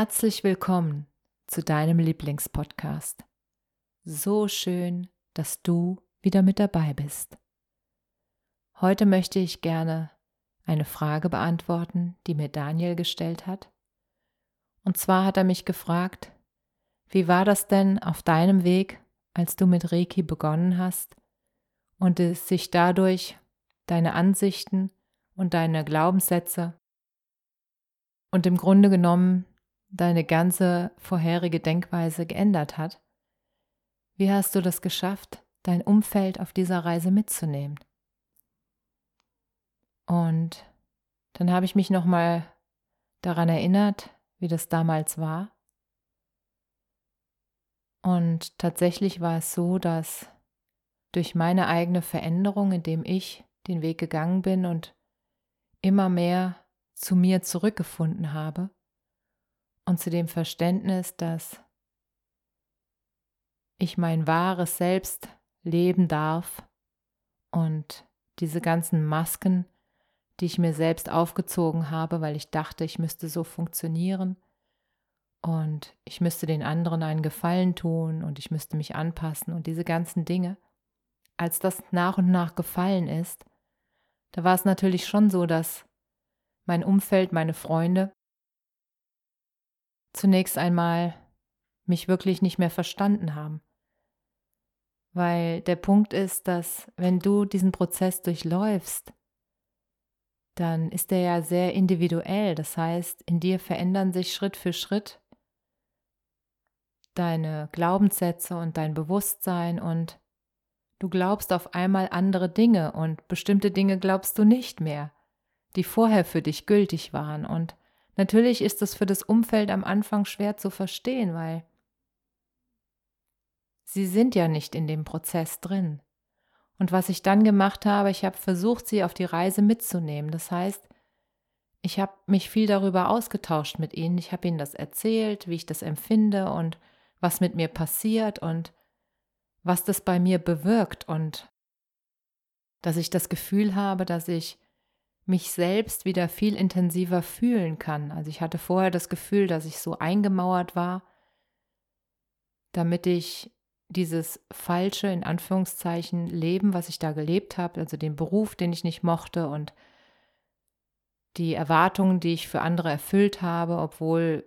Herzlich willkommen zu deinem Lieblingspodcast. So schön, dass du wieder mit dabei bist. Heute möchte ich gerne eine Frage beantworten, die mir Daniel gestellt hat. Und zwar hat er mich gefragt, wie war das denn auf deinem Weg, als du mit Reiki begonnen hast und es sich dadurch deine Ansichten und deine Glaubenssätze und im Grunde genommen deine ganze vorherige Denkweise geändert hat. Wie hast du das geschafft, dein Umfeld auf dieser Reise mitzunehmen? Und dann habe ich mich nochmal daran erinnert, wie das damals war. Und tatsächlich war es so, dass durch meine eigene Veränderung, indem ich den Weg gegangen bin und immer mehr zu mir zurückgefunden habe, und zu dem Verständnis, dass ich mein wahres Selbst leben darf und diese ganzen Masken, die ich mir selbst aufgezogen habe, weil ich dachte, ich müsste so funktionieren und ich müsste den anderen einen Gefallen tun und ich müsste mich anpassen und diese ganzen Dinge. Als das nach und nach gefallen ist, da war es natürlich schon so, dass mein Umfeld, meine Freunde zunächst einmal mich wirklich nicht mehr verstanden haben. Weil der Punkt ist, dass wenn du diesen Prozess durchläufst, dann ist der ja sehr individuell. Das heißt, in dir verändern sich Schritt für Schritt deine Glaubenssätze und dein Bewusstsein und du glaubst auf einmal andere Dinge und bestimmte Dinge glaubst du nicht mehr, die vorher für dich gültig waren. Und Natürlich ist es für das Umfeld am Anfang schwer zu verstehen, weil sie sind ja nicht in dem Prozess drin. Und was ich dann gemacht habe, ich habe versucht, sie auf die Reise mitzunehmen. Das heißt, ich habe mich viel darüber ausgetauscht mit ihnen. Ich habe ihnen das erzählt, wie ich das empfinde und was mit mir passiert und was das bei mir bewirkt und dass ich das Gefühl habe, dass ich mich selbst wieder viel intensiver fühlen kann. Also ich hatte vorher das Gefühl, dass ich so eingemauert war, damit ich dieses falsche, in Anführungszeichen, Leben, was ich da gelebt habe, also den Beruf, den ich nicht mochte und die Erwartungen, die ich für andere erfüllt habe, obwohl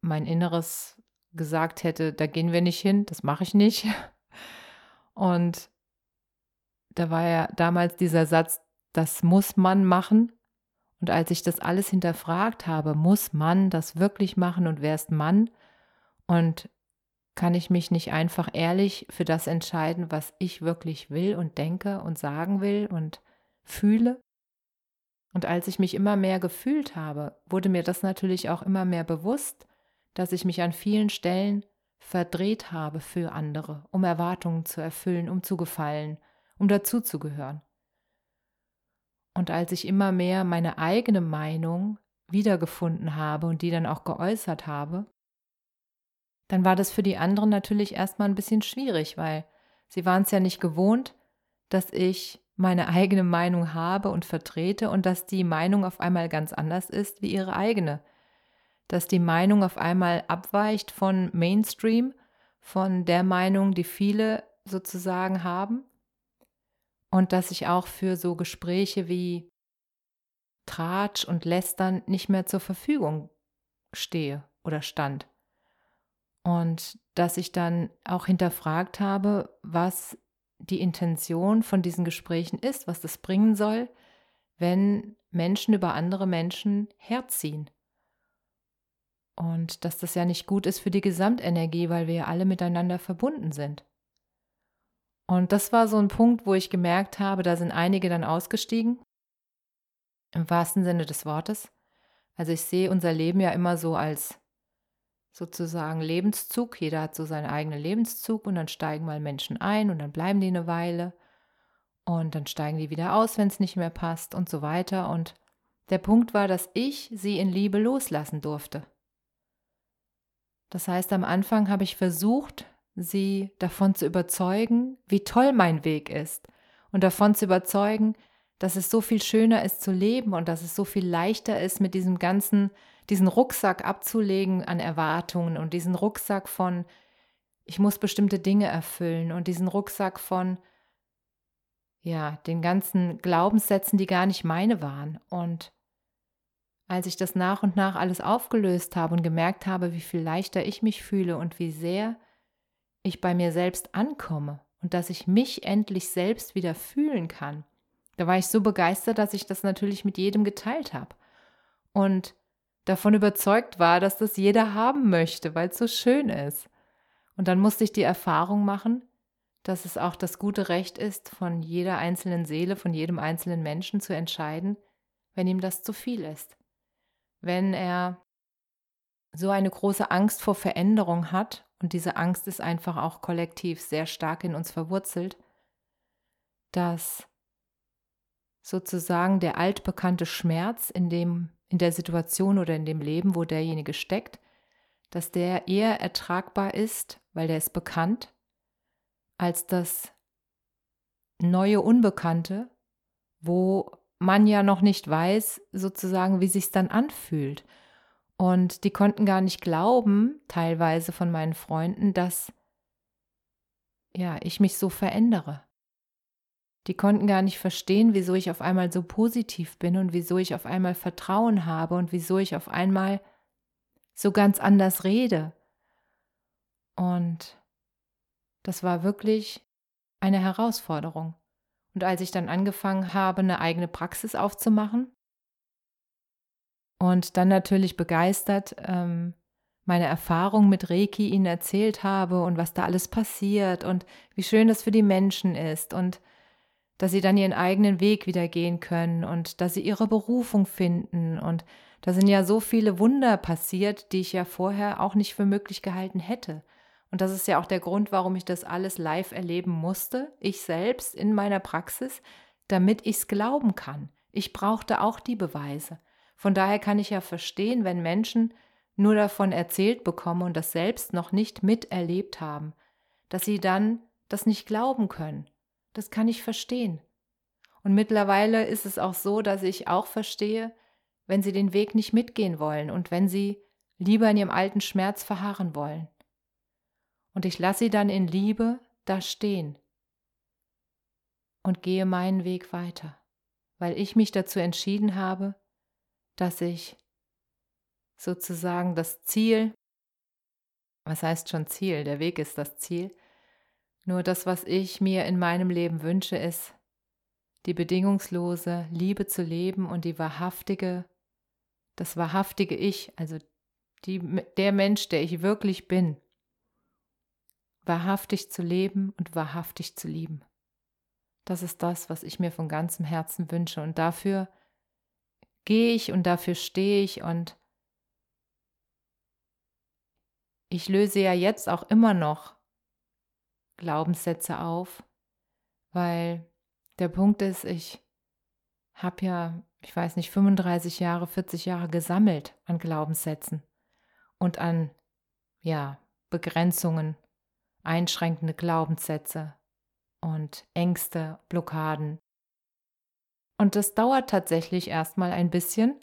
mein Inneres gesagt hätte, da gehen wir nicht hin, das mache ich nicht. Und da war ja damals dieser Satz, das muss man machen. Und als ich das alles hinterfragt habe, muss man das wirklich machen und wer ist Mann? Und kann ich mich nicht einfach ehrlich für das entscheiden, was ich wirklich will und denke und sagen will und fühle? Und als ich mich immer mehr gefühlt habe, wurde mir das natürlich auch immer mehr bewusst, dass ich mich an vielen Stellen verdreht habe für andere, um Erwartungen zu erfüllen, um zu gefallen, um dazuzugehören. Und als ich immer mehr meine eigene Meinung wiedergefunden habe und die dann auch geäußert habe, dann war das für die anderen natürlich erstmal ein bisschen schwierig, weil sie waren es ja nicht gewohnt, dass ich meine eigene Meinung habe und vertrete und dass die Meinung auf einmal ganz anders ist wie ihre eigene. Dass die Meinung auf einmal abweicht von Mainstream, von der Meinung, die viele sozusagen haben und dass ich auch für so Gespräche wie Tratsch und Lästern nicht mehr zur Verfügung stehe oder stand. Und dass ich dann auch hinterfragt habe, was die Intention von diesen Gesprächen ist, was das bringen soll, wenn Menschen über andere Menschen herziehen. Und dass das ja nicht gut ist für die Gesamtenergie, weil wir ja alle miteinander verbunden sind. Und das war so ein Punkt, wo ich gemerkt habe, da sind einige dann ausgestiegen, im wahrsten Sinne des Wortes. Also ich sehe unser Leben ja immer so als sozusagen Lebenszug. Jeder hat so seinen eigenen Lebenszug und dann steigen mal Menschen ein und dann bleiben die eine Weile und dann steigen die wieder aus, wenn es nicht mehr passt und so weiter. Und der Punkt war, dass ich sie in Liebe loslassen durfte. Das heißt, am Anfang habe ich versucht, sie davon zu überzeugen, wie toll mein Weg ist und davon zu überzeugen, dass es so viel schöner ist zu leben und dass es so viel leichter ist, mit diesem ganzen, diesen Rucksack abzulegen an Erwartungen und diesen Rucksack von, ich muss bestimmte Dinge erfüllen und diesen Rucksack von, ja, den ganzen Glaubenssätzen, die gar nicht meine waren. Und als ich das nach und nach alles aufgelöst habe und gemerkt habe, wie viel leichter ich mich fühle und wie sehr ich bei mir selbst ankomme und dass ich mich endlich selbst wieder fühlen kann, da war ich so begeistert, dass ich das natürlich mit jedem geteilt habe und davon überzeugt war, dass das jeder haben möchte, weil es so schön ist. Und dann musste ich die Erfahrung machen, dass es auch das gute Recht ist, von jeder einzelnen Seele, von jedem einzelnen Menschen zu entscheiden, wenn ihm das zu viel ist. Wenn er so eine große Angst vor Veränderung hat, und diese Angst ist einfach auch kollektiv sehr stark in uns verwurzelt, dass sozusagen der altbekannte Schmerz in dem in der Situation oder in dem Leben, wo derjenige steckt, dass der eher ertragbar ist, weil der ist bekannt, als das neue Unbekannte, wo man ja noch nicht weiß, sozusagen, wie sich's dann anfühlt. Und die konnten gar nicht glauben, teilweise von meinen Freunden, dass ja, ich mich so verändere. Die konnten gar nicht verstehen, wieso ich auf einmal so positiv bin und wieso ich auf einmal Vertrauen habe und wieso ich auf einmal so ganz anders rede. Und das war wirklich eine Herausforderung. Und als ich dann angefangen habe, eine eigene Praxis aufzumachen, und dann natürlich begeistert ähm, meine Erfahrung mit Reiki ihnen erzählt habe und was da alles passiert und wie schön das für die Menschen ist und dass sie dann ihren eigenen Weg wieder gehen können und dass sie ihre Berufung finden und da sind ja so viele Wunder passiert, die ich ja vorher auch nicht für möglich gehalten hätte. Und das ist ja auch der Grund, warum ich das alles live erleben musste, ich selbst in meiner Praxis, damit ich es glauben kann. Ich brauchte auch die Beweise. Von daher kann ich ja verstehen, wenn Menschen nur davon erzählt bekommen und das selbst noch nicht miterlebt haben, dass sie dann das nicht glauben können. Das kann ich verstehen. Und mittlerweile ist es auch so, dass ich auch verstehe, wenn sie den Weg nicht mitgehen wollen und wenn sie lieber in ihrem alten Schmerz verharren wollen. Und ich lasse sie dann in Liebe da stehen und gehe meinen Weg weiter, weil ich mich dazu entschieden habe, dass ich sozusagen das Ziel, was heißt schon Ziel, der Weg ist das Ziel, nur das, was ich mir in meinem Leben wünsche, ist, die bedingungslose Liebe zu leben und die wahrhaftige, das wahrhaftige Ich, also die, der Mensch, der ich wirklich bin, wahrhaftig zu leben und wahrhaftig zu lieben. Das ist das, was ich mir von ganzem Herzen wünsche. Und dafür gehe ich und dafür stehe ich und ich löse ja jetzt auch immer noch Glaubenssätze auf, weil der Punkt ist, ich habe ja, ich weiß nicht, 35 Jahre, 40 Jahre gesammelt an Glaubenssätzen und an, ja, Begrenzungen, einschränkende Glaubenssätze und Ängste, Blockaden, und das dauert tatsächlich erstmal ein bisschen,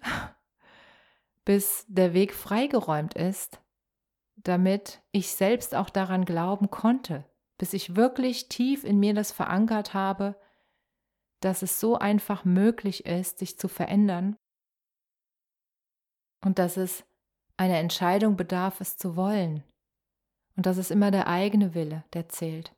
bis der Weg freigeräumt ist, damit ich selbst auch daran glauben konnte, bis ich wirklich tief in mir das verankert habe, dass es so einfach möglich ist, sich zu verändern und dass es eine Entscheidung bedarf, es zu wollen und dass es immer der eigene Wille, der zählt.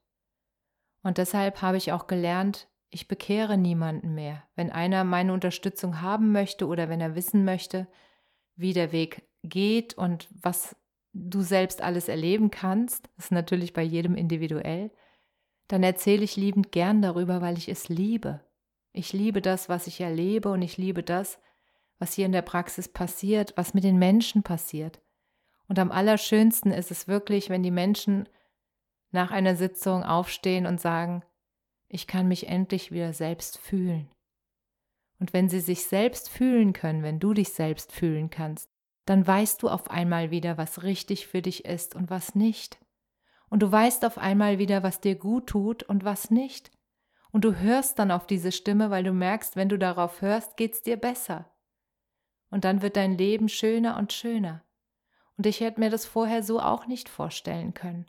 Und deshalb habe ich auch gelernt, ich bekehre niemanden mehr. Wenn einer meine Unterstützung haben möchte oder wenn er wissen möchte, wie der Weg geht und was du selbst alles erleben kannst, das ist natürlich bei jedem individuell, dann erzähle ich liebend gern darüber, weil ich es liebe. Ich liebe das, was ich erlebe und ich liebe das, was hier in der Praxis passiert, was mit den Menschen passiert. Und am allerschönsten ist es wirklich, wenn die Menschen nach einer Sitzung aufstehen und sagen, ich kann mich endlich wieder selbst fühlen. Und wenn sie sich selbst fühlen können, wenn du dich selbst fühlen kannst, dann weißt du auf einmal wieder, was richtig für dich ist und was nicht. Und du weißt auf einmal wieder, was dir gut tut und was nicht. Und du hörst dann auf diese Stimme, weil du merkst, wenn du darauf hörst, geht's dir besser. Und dann wird dein Leben schöner und schöner. Und ich hätte mir das vorher so auch nicht vorstellen können.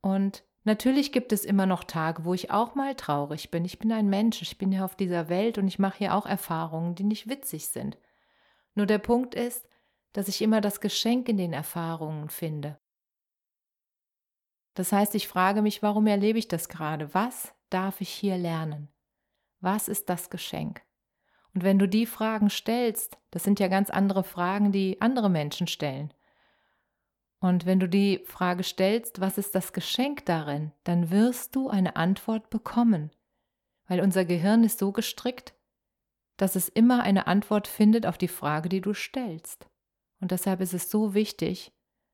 Und natürlich gibt es immer noch Tage, wo ich auch mal traurig bin. Ich bin ein Mensch, ich bin hier auf dieser Welt und ich mache hier auch Erfahrungen, die nicht witzig sind. Nur der Punkt ist, dass ich immer das Geschenk in den Erfahrungen finde. Das heißt, ich frage mich, warum erlebe ich das gerade? Was darf ich hier lernen? Was ist das Geschenk? Und wenn du die Fragen stellst, das sind ja ganz andere Fragen, die andere Menschen stellen. Und wenn du die Frage stellst, was ist das Geschenk darin, dann wirst du eine Antwort bekommen, weil unser Gehirn ist so gestrickt, dass es immer eine Antwort findet auf die Frage, die du stellst. Und deshalb ist es so wichtig,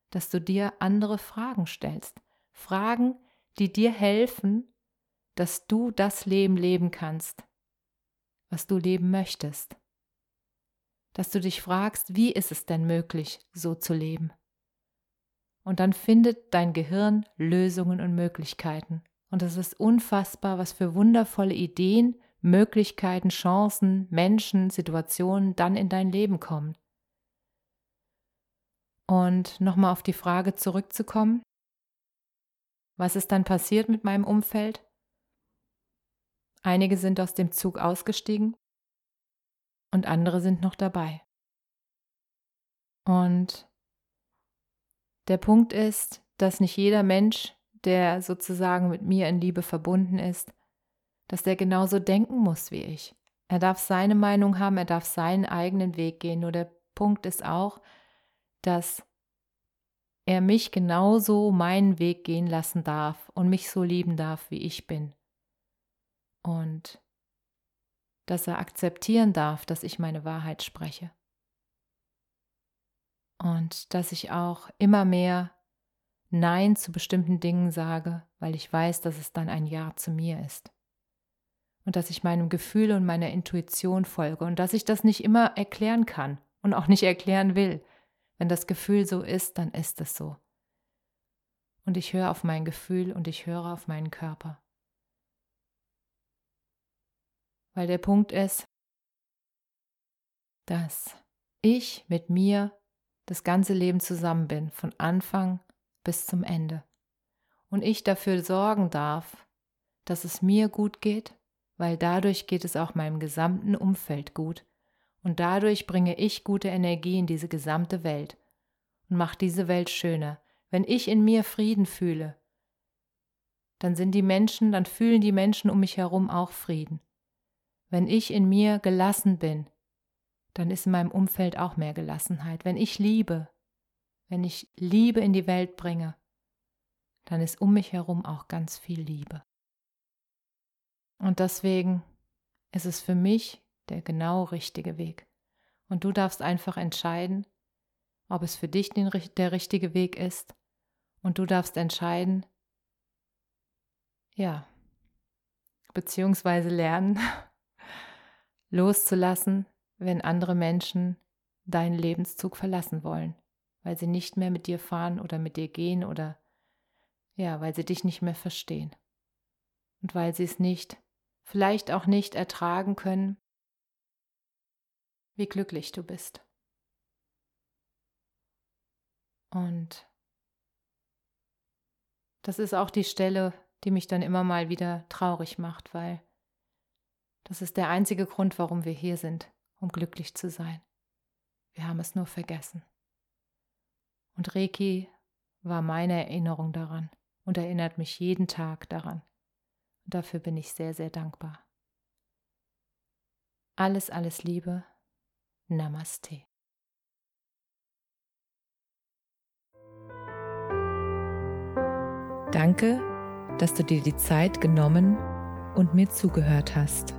dass du dir andere Fragen stellst. Fragen, die dir helfen, dass du das Leben leben kannst, was du leben möchtest. Dass du dich fragst, wie ist es denn möglich, so zu leben? Und dann findet dein Gehirn Lösungen und Möglichkeiten. Und es ist unfassbar, was für wundervolle Ideen, Möglichkeiten, Chancen, Menschen, Situationen dann in dein Leben kommen. Und nochmal auf die Frage zurückzukommen, was ist dann passiert mit meinem Umfeld? Einige sind aus dem Zug ausgestiegen und andere sind noch dabei. Und der Punkt ist, dass nicht jeder Mensch, der sozusagen mit mir in Liebe verbunden ist, dass der genauso denken muss wie ich. Er darf seine Meinung haben, er darf seinen eigenen Weg gehen. Nur der Punkt ist auch, dass er mich genauso meinen Weg gehen lassen darf und mich so lieben darf, wie ich bin und dass er akzeptieren darf, dass ich meine Wahrheit spreche. Und dass ich auch immer mehr Nein zu bestimmten Dingen sage, weil ich weiß, dass es dann ein Ja zu mir ist. Und dass ich meinem Gefühl und meiner Intuition folge und dass ich das nicht immer erklären kann und auch nicht erklären will. Wenn das Gefühl so ist, dann ist es so. Und ich höre auf mein Gefühl und ich höre auf meinen Körper. Weil der Punkt ist, dass ich mit mir das ganze Leben zusammen bin, von Anfang bis zum Ende. Und ich dafür sorgen darf, dass es mir gut geht, weil dadurch geht es auch meinem gesamten Umfeld gut. Und dadurch bringe ich gute Energie in diese gesamte Welt und mache diese Welt schöner. Wenn ich in mir Frieden fühle, dann sind die Menschen, dann fühlen die Menschen um mich herum auch Frieden. Wenn ich in mir gelassen bin, dann ist in meinem Umfeld auch mehr Gelassenheit. Wenn ich liebe, wenn ich Liebe in die Welt bringe, dann ist um mich herum auch ganz viel Liebe. Und deswegen ist es für mich der genau richtige Weg. Und du darfst einfach entscheiden, ob es für dich den, der richtige Weg ist. Und du darfst entscheiden, ja, beziehungsweise lernen, loszulassen, wenn andere Menschen deinen Lebenszug verlassen wollen, weil sie nicht mehr mit dir fahren oder mit dir gehen oder ja, weil sie dich nicht mehr verstehen und weil sie es nicht, vielleicht auch nicht ertragen können, wie glücklich du bist. Und das ist auch die Stelle, die mich dann immer mal wieder traurig macht, weil das ist der einzige Grund, warum wir hier sind, um glücklich zu sein. Wir haben es nur vergessen. Und Reiki war meine Erinnerung daran und erinnert mich jeden Tag daran. Und dafür bin ich sehr, sehr dankbar. Alles, alles Liebe. Namaste. Danke, dass du dir die Zeit genommen und mir zugehört hast.